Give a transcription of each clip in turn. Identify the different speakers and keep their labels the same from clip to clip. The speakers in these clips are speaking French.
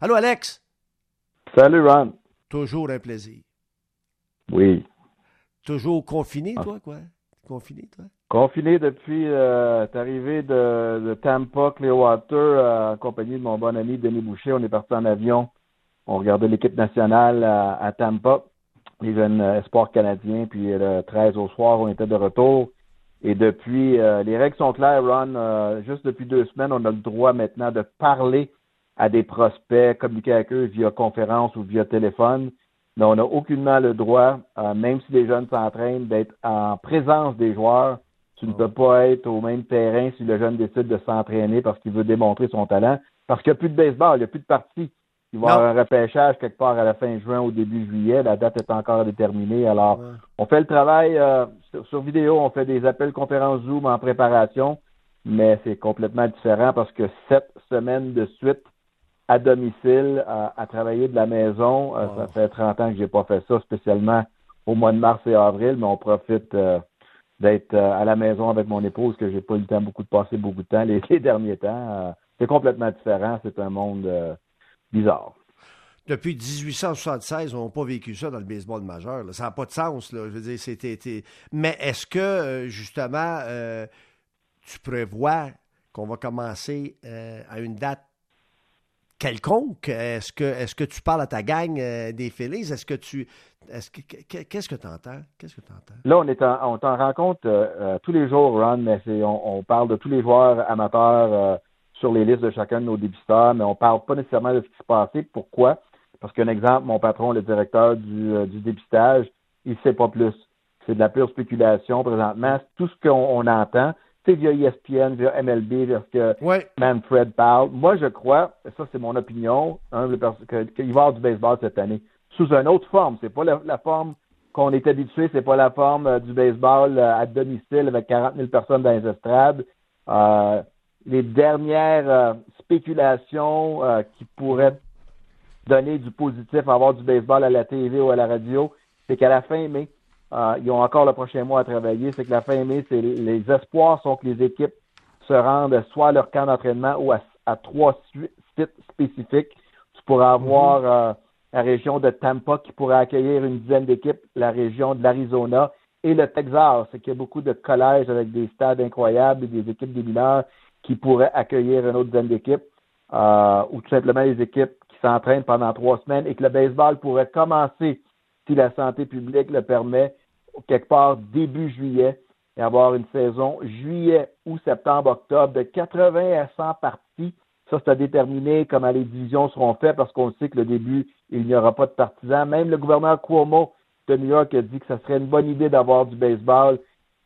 Speaker 1: Allô, Alex?
Speaker 2: Salut, Ron.
Speaker 1: Toujours un plaisir.
Speaker 2: Oui.
Speaker 1: Toujours confiné, ah. toi, quoi? Confiné, toi?
Speaker 2: Confiné depuis euh, arrivé de, de, Tampa, Clearwater, euh, en compagnie de mon bon ami Denis Boucher. On est parti en avion. On regardait l'équipe nationale à, Tampa, les jeunes euh, espoirs canadiens. Puis le 13 au soir, on était de retour. Et depuis, euh, les règles sont claires, Ron. juste depuis deux semaines, on a le droit maintenant de parler à des prospects, communiquer avec eux via conférence ou via téléphone mais on n'a aucunement le droit, euh, même si les jeunes s'entraînent, d'être en présence des joueurs. Tu ne ah. peux pas être au même terrain si le jeune décide de s'entraîner parce qu'il veut démontrer son talent. Parce qu'il n'y a plus de baseball, il n'y a plus de partie. Il va y avoir un repêchage quelque part à la fin juin ou début juillet. La date est encore déterminée. Alors, on fait le travail euh, sur, vidéo, on fait des appels conférences Zoom en préparation, mais c'est complètement différent parce que sept semaines de suite, à domicile, à, travailler de la maison. Euh, ça fait 30 ans que j'ai pas fait ça, spécialement au mois de mars et avril, mais on profite euh, d'être euh, à la maison avec mon épouse, que j'ai pas eu le temps beaucoup de passer beaucoup de temps les, derniers temps. c'est complètement différent. C'est un monde bizarre.
Speaker 1: Depuis 1876, on n'a pas vécu ça dans le baseball majeur. Ça n'a pas de sens. Là. Je veux dire, c'était. Mais est-ce que, justement, tu prévois qu'on va commencer à une date quelconque? Est-ce que, est-ce que tu parles à ta gang euh, des Phillies? Est-ce que tu. Est-ce que, qu'est-ce que tu entends? Qu'est-ce que entends?
Speaker 2: Là, on est on t'en rencontre euh, euh, tous les jours, Ron, mais on, parle de tous les joueurs amateurs sur les listes de chacun de nos débutants, mais on parle pas nécessairement de ce qui s'est passé. Pourquoi? Parce qu'un exemple, mon patron, le directeur du, du dépistage, il sait pas plus. C'est de la pure spéculation présentement. Tout ce qu'on entend, via ESPN, via MLB, via ce que Manfred parle. Moi, je crois, et ça c'est mon opinion, hein, qu'il va y avoir du baseball cette année, sous une autre forme. C'est pas la, forme qu'on est habitué, c'est pas la forme euh, du baseball euh, à domicile avec 40 000 personnes dans les estrades. Euh, les dernières spéculations qui pourraient donner du positif à avoir du baseball à la TV ou à la radio, c'est qu'à la fin mai, euh, ils ont encore le prochain mois à travailler. C'est que la fin mai, c'est les espoirs sont que les équipes se rendent soit à leur camp d'entraînement ou à, trois sites spécifiques. Tu pourras avoir mhm. euh, la région de Tampa qui pourrait accueillir une dizaine d'équipes, la région de l'Arizona et le Texas. C'est qu'il y a beaucoup de collèges avec des stades incroyables et des équipes des mineurs qui pourraient accueillir une autre dizaine d'équipes. Euh, ou tout simplement les équipes qui s'entraînent pendant trois semaines et que le baseball pourrait commencer si la santé publique le permet, quelque part début juillet, et avoir une saison juillet ou septembre, octobre de 80 à 100 parties. Ça, c'est à déterminer comment les divisions seront faites parce qu'on sait que le début, il n'y aura pas de partisans. Même le gouverneur Cuomo de New York a dit que ce serait une bonne idée d'avoir du baseball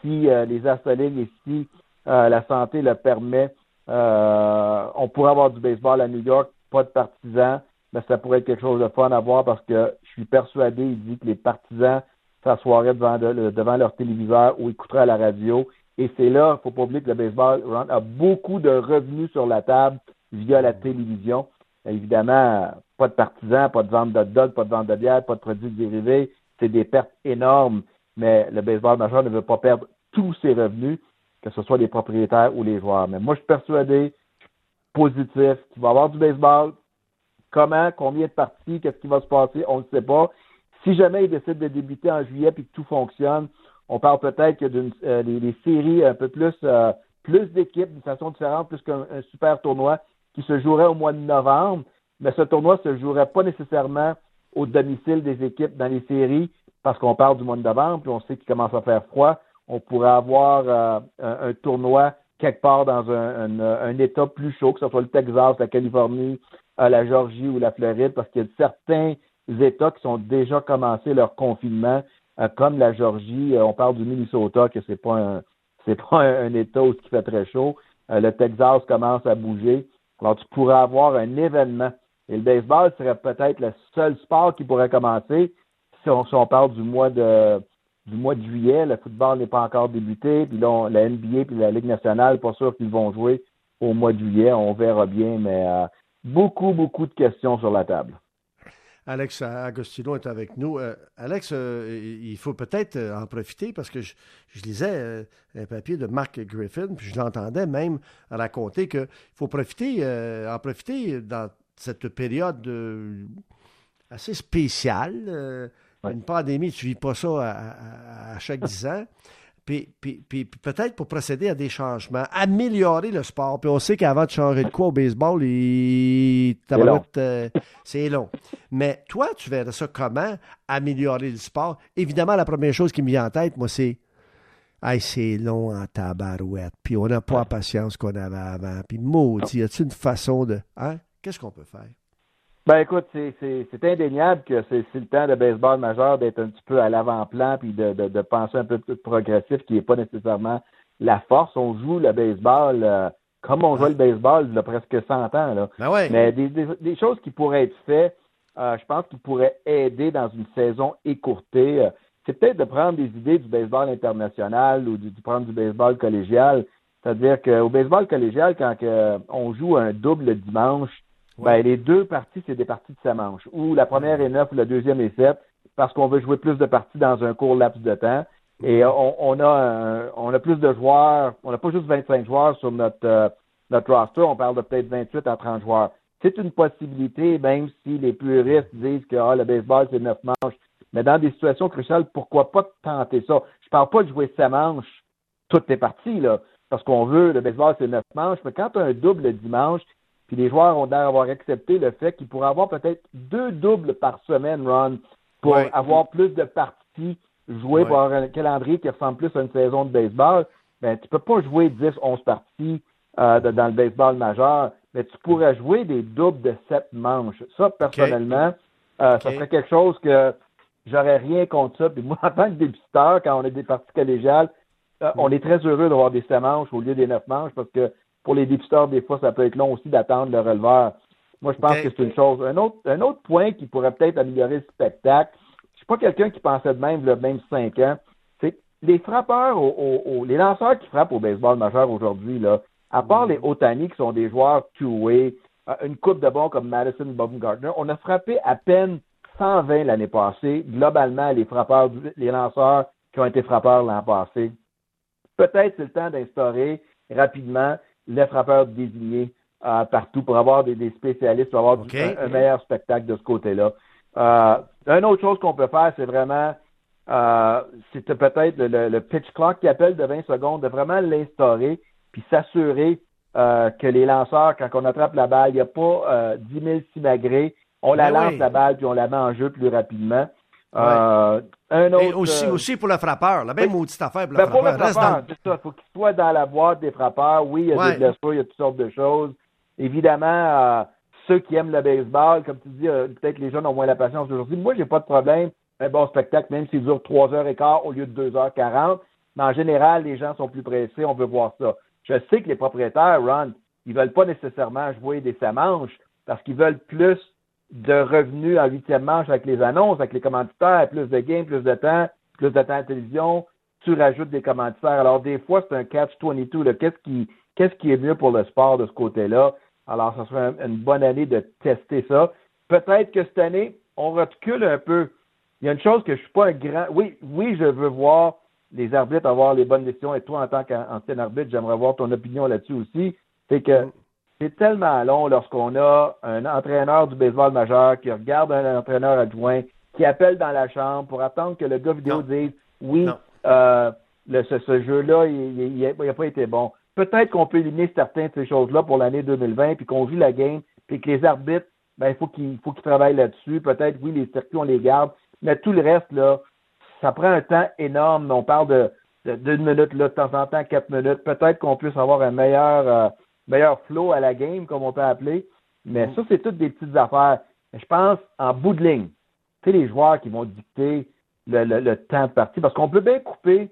Speaker 2: si euh, les Astolines et si euh, la santé le permet. Euh, on pourrait avoir du baseball à New York, pas de partisans mais ça pourrait être quelque chose de fun à voir parce que je suis persuadé, il dit que les partisans s'assoiraient devant, devant leur téléviseur ou écouteraient à la radio. Et c'est là, il faut pas oublier que le baseball a beaucoup de revenus sur la table via la télévision. Évidemment, pas de partisans, pas de vente de dog, pas de vente de bière, pas de produits dérivés. C'est des pertes énormes, mais le baseball majeur ne veut pas perdre tous ses revenus, que ce soit les propriétaires ou les joueurs. Mais moi, je suis persuadé, positif, qu'il va y avoir du baseball, Comment, combien de parties, qu'est-ce qui va se passer, on ne sait pas. Si jamais ils décident de débuter en juillet et que tout fonctionne, on parle peut-être que d'une euh, les, séries un peu plus euh, plus d'équipes d'une façon différente, plus qu'un super tournoi qui se jouerait au mois de novembre, mais ce tournoi se jouerait pas nécessairement au domicile des équipes dans les séries, parce qu'on parle du mois de novembre, puis on sait qu'il commence à faire froid. On pourrait avoir euh, un, tournoi quelque part dans un, un, État plus chaud, que ce soit le Texas, la Californie, la Georgie ou la Floride, parce qu'il y a certains États qui ont déjà commencé leur confinement, euh, comme la Georgie. Euh, on parle du Minnesota, que c'est pas un c'est pas un, État où il fait très chaud. Euh, le Texas commence à bouger. Alors, tu pourrais avoir un événement. Et le baseball serait peut-être le seul sport qui pourrait commencer si on, si on parle du mois de du mois de juillet. Le football n'est pas encore débuté. Puis là, la NBA puis la Ligue nationale, pas sûr qu'ils vont jouer au mois de juillet. On verra bien, mais beaucoup, beaucoup de questions sur la table.
Speaker 1: Alex Agostino est avec nous. Euh, Alex, euh, il faut peut-être euh, en profiter parce que je, lisais un papier de Mark Griffin, puis je l'entendais même raconter qu'il faut profiter, en profiter dans cette période assez spéciale. Une pandémie, tu ne vis pas ça à, chaque 10 ans. Puis, peut-être pour procéder à des changements, améliorer le sport. Puis on sait qu'avant de changer de quoi au baseball, c'est long. Mais toi, tu verrais ça comment améliorer le sport? Évidemment, la première chose qui me vient en tête, moi, c'est Hey, c'est long en tabarouette, puis on n'a pas la patience qu'on avait avant. Puis maudit, y a-t-il une façon de. Hein? Qu'est-ce qu'on peut faire?
Speaker 2: Ben écoute, c'est indéniable que c'est le temps de baseball majeur d'être un petit peu à l'avant-plan puis de, de, penser un peu plus progressif qui n'est pas nécessairement la force. On joue le baseball euh, comme on joue le baseball il y a presque 100 ans. Là.
Speaker 1: Ben ouais.
Speaker 2: Mais des, des, choses qui pourraient être faites, euh, je pense qui pourraient aider dans une saison écourtée. Euh, c'est peut-être de prendre des idées du baseball international ou de, prendre du baseball collégial. C'est-à-dire qu'au baseball collégial, quand on joue un double dimanche, ben, les deux parties, c'est des parties de manche. Ou la première est neuf ou la deuxième est sept, parce qu'on veut jouer plus de parties dans un court laps de temps. Et on, a on a plus de joueurs, on n'a pas juste 25 joueurs sur notre, euh, notre roster, on parle de peut-être 28 à 30 joueurs. C'est une possibilité, même si les puristes disent que ah, le baseball, c'est neuf manches. Mais dans des situations cruciales, pourquoi pas tenter ça? Je parle pas de jouer sa manche toutes les parties, là, parce qu'on veut, le baseball, c'est neuf manches, mais quand tu as un double dimanche, puis les joueurs ont d'air avoir accepté le fait qu'ils pourraient avoir peut-être deux doubles par semaine, Ron, pour avoir plus de parties jouées pour avoir un calendrier qui ressemble plus à une saison de baseball. Ben, tu peux pas jouer 10, 11 parties euh, dans le baseball majeur, mais tu pourrais jouer des doubles de sept manches. Ça, personnellement, euh, ça serait quelque chose que j'aurais rien contre ça. Puis moi, en tant que dépisteur, quand on est des parties collégiales, euh, on est très heureux d'avoir des sept manches au lieu des neuf manches parce que pour les dépisteurs, des fois, ça peut être long aussi d'attendre le releveur. Moi, je pense que c'est une chose. Un autre, un autre point qui pourrait peut-être améliorer le spectacle, je suis pas quelqu'un qui pensait de même, le même cinq ans, c'est les frappeurs, les lanceurs qui frappent au baseball majeur aujourd'hui, là, à part mm. les Otani qui sont des joueurs two-way, euh, une coupe de bons comme Madison Baumgartner, on a frappé à peine 120 l'année passée, globalement, les frappeurs, les lanceurs qui ont été frappeurs l'an passé. Peut-être c'est le temps d'instaurer rapidement les frappeurs désignés euh, partout pour avoir des, spécialistes, pour avoir un, meilleur spectacle de ce côté-là. Euh, une autre chose qu'on peut faire, c'est vraiment, euh, c'est peut-être le, pitch clock qui appelle de 20 secondes, de vraiment l'instaurer, puis s'assurer euh, que les lanceurs, quand on attrape la balle, il n'y a pas 10 000 simagrées, on la ben lance la balle, puis on la met en jeu plus rapidement.
Speaker 1: Euh, un autre, aussi, euh, aussi pour le frappeur, la même maudite affaire pour le ben, frappeur.
Speaker 2: Pour le frappeur, ça. Il faut qu'il soit dans la boîte des frappeurs. Oui, il y a des blessures, il y a toutes sortes de choses. Évidemment, euh, ceux qui aiment le baseball, comme tu dis, peut-être les jeunes ont moins la patience aujourd'hui. Moi, j'ai pas de problème. Un bon spectacle, même s'il dure 3h15 au lieu de 2h40. Mais en général, les gens sont plus pressés, on veut voir ça. Je sais que les propriétaires, Ron, ils veulent pas nécessairement jouer des samanches parce qu'ils veulent plus de revenus en huitième manche avec les annonces, avec les commanditaires, plus de gains, plus de temps, plus de temps à télévision, tu rajoutes des commanditaires. Alors, des fois, c'est un catch-22. Qu'est-ce qui, qu'est-ce qui est mieux pour le sport de ce côté-là? Alors, ça serait une bonne année de tester ça. Peut-être que cette année, on recule un peu. Il y a une chose que je suis pas un grand. Oui, oui, je veux voir les arbitres avoir les bonnes décisions. Et toi, en tant qu'ancien arbitre, j'aimerais voir ton opinion là-dessus aussi. C'est que mm c'est tellement long lorsqu'on a un entraîneur du baseball majeur qui regarde un entraîneur adjoint, qui appelle dans la chambre pour attendre que le gars vidéo dise oui, euh, ce, jeu-là, il n'a pas été bon. Peut-être qu'on peut éliminer certaines de ces choses-là pour l'année 2020, puis qu'on joue la game, puis que les arbitres, ben, il faut qu'ils faut qu'ils travaillent là-dessus. Peut-être, oui, les circuits, on les garde, mais tout le reste, là, ça prend un temps énorme. On parle de, d'une minute, là, de temps en temps, quatre minutes. Peut-être qu'on puisse avoir un meilleur, euh, meilleur flow à la game, comme on peut appeler. Mais mm. ça, c'est toutes des petites affaires. Je pense, en bout de ligne, sais, les joueurs qui vont dicter le, temps de partie, parce qu'on peut bien couper,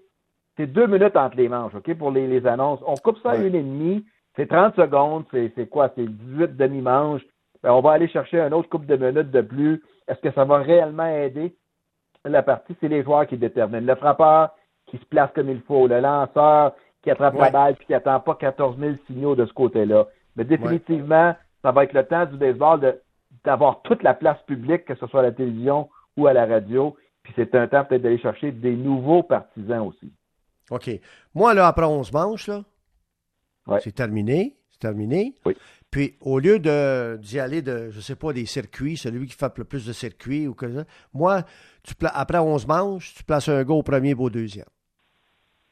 Speaker 2: c'est deux minutes entre les manches, OK, pour les, annonces. On coupe ça à une et demie, c'est 30 secondes, c'est quoi, c'est 18 demi-manches. Ben, on va aller chercher un autre couple de minutes de plus. Est-ce que ça va réellement aider la partie? C'est les joueurs qui déterminent. Le frappeur qui se place comme il faut, le lanceur qui attrape la balle puis qui attend pas 14 000 signaux de ce côté-là. Mais définitivement, ça va être le temps du baseball d'avoir toute la place publique, que ce soit à la télévision ou à la radio. Puis c'est un temps peut-être d'aller chercher des nouveaux partisans aussi.
Speaker 1: OK. Moi, là, après 11 manches, là, c'est terminé. C'est terminé.
Speaker 2: Oui.
Speaker 1: Puis, au lieu d'y aller de, je sais pas, des circuits, celui qui fait le plus de circuits ou que ça, moi, tu après 11 manches, tu places un gars au premier ou au deuxième.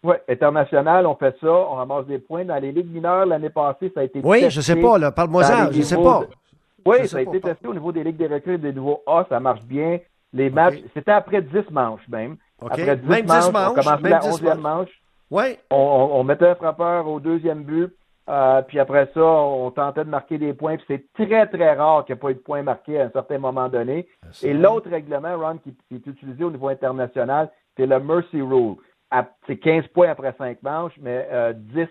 Speaker 2: Oui, international, on fait ça, on ramasse des points. Dans les ligues mineures, l'année passée, ça a été
Speaker 1: Oui, je sais pas, là, parle-moi-en, je sais pas.
Speaker 2: Oui, ça a été testé au niveau des ligues des recrues et des nouveaux A, ça marche bien. Les matchs, c'était après 10 manches même. Après 10
Speaker 1: même
Speaker 2: manches,
Speaker 1: 10 manches,
Speaker 2: on commençait la 11e manche.
Speaker 1: Oui.
Speaker 2: On, on, mettait un frappeur au deuxième but. Euh, puis après ça, on tentait de marquer des points. Puis c'est très, très rare qu'il n'y ait pas eu de points marqués à un certain moment donné. Et l'autre règlement, Ron, qui, est utilisé au niveau international, c'est le Mercy Rule. C'est 15 points après 5 manches, mais euh, 10 euh,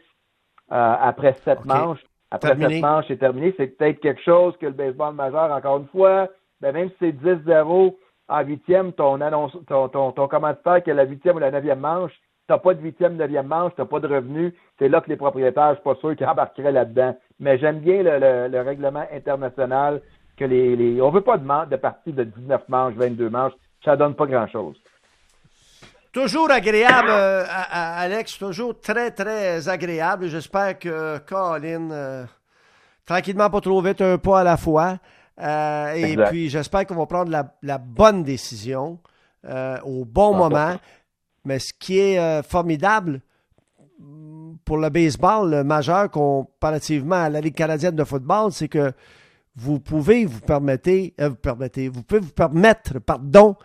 Speaker 2: après 7 manches. Après 7 manches, c'est terminé. C'est peut-être quelque chose que le baseball majeur, encore une fois, ben même si c'est 10-0 en huitième, ton, annonce, ton, ton, ton commanditaire qui est la huitième ou la neuvième manche, tu n'as pas de huitième, neuvième manche, tu n'as pas de revenus, c'est là que les propriétaires, je suis pas sûr qu'ils embarqueraient là-dedans. Mais j'aime bien le, le, règlement international que les, les on veut pas de, de partie de 19 manches, 22 manches, ça donne pas grand-chose.
Speaker 1: Toujours agréable, euh, Alex, toujours très, très agréable. J'espère que Colin, euh, tranquillement, pas trop vite, un pas à la fois. Euh, et puis, j'espère qu'on va prendre la, la bonne décision au bon moment. Mais ce qui est euh, formidable pour le baseball majeur comparativement à la Ligue canadienne de football, c'est que vous pouvez vous permettre, euh, vous permettez, vous pouvez vous permettre, pardon,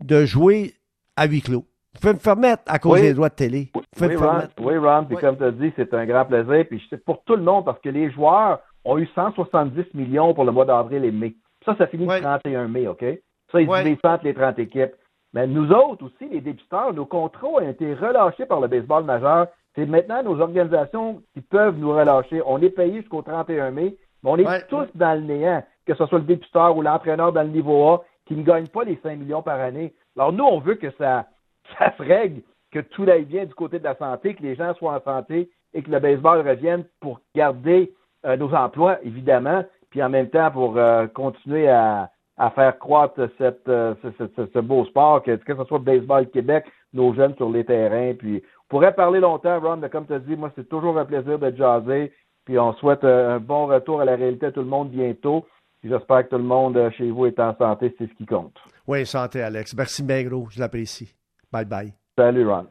Speaker 1: de jouer à huis clos. Vous pouvez me permettre à cause des droits de télé.
Speaker 2: oui, Ron, oui, Ron, puis comme tu as dit, c'est un grand plaisir. Puis c'est pour tout le monde parce que les joueurs ont eu 170 millions pour le mois d'avril et mai. Ça, ça finit le 31 mai, OK? Ça, ils divisent entre les 30 équipes. Mais nous autres aussi, les débuteurs, nos contrats ont été relâchés par le baseball majeur. C'est maintenant nos organisations qui peuvent nous relâcher. On est payé jusqu'au 31 mai, mais on est tous dans le néant, que ce soit le débuteur ou l'entraîneur dans le niveau A, qui ne gagne pas les 5 millions par année. Alors nous, on veut que ça, ça se règle, que tout aille bien du côté de la santé, que les gens soient en santé et que le baseball revienne pour garder euh, nos emplois, évidemment, puis en même temps pour euh, continuer à, faire croître euh, ce, beau sport, que, ce soit baseball Québec, nos jeunes sur les terrains. Puis, on pourrait parler longtemps, Ron, mais comme tu as dit, moi, c'est toujours un plaisir de jaser. Puis, on souhaite un bon retour à la réalité à tout le monde bientôt. Puis, j'espère que tout le monde chez vous est en santé, c'est ce qui compte.
Speaker 1: Oui, santé, Alex. Merci gros. Je l'apprécie. Bye bye.
Speaker 2: Salut, Ron.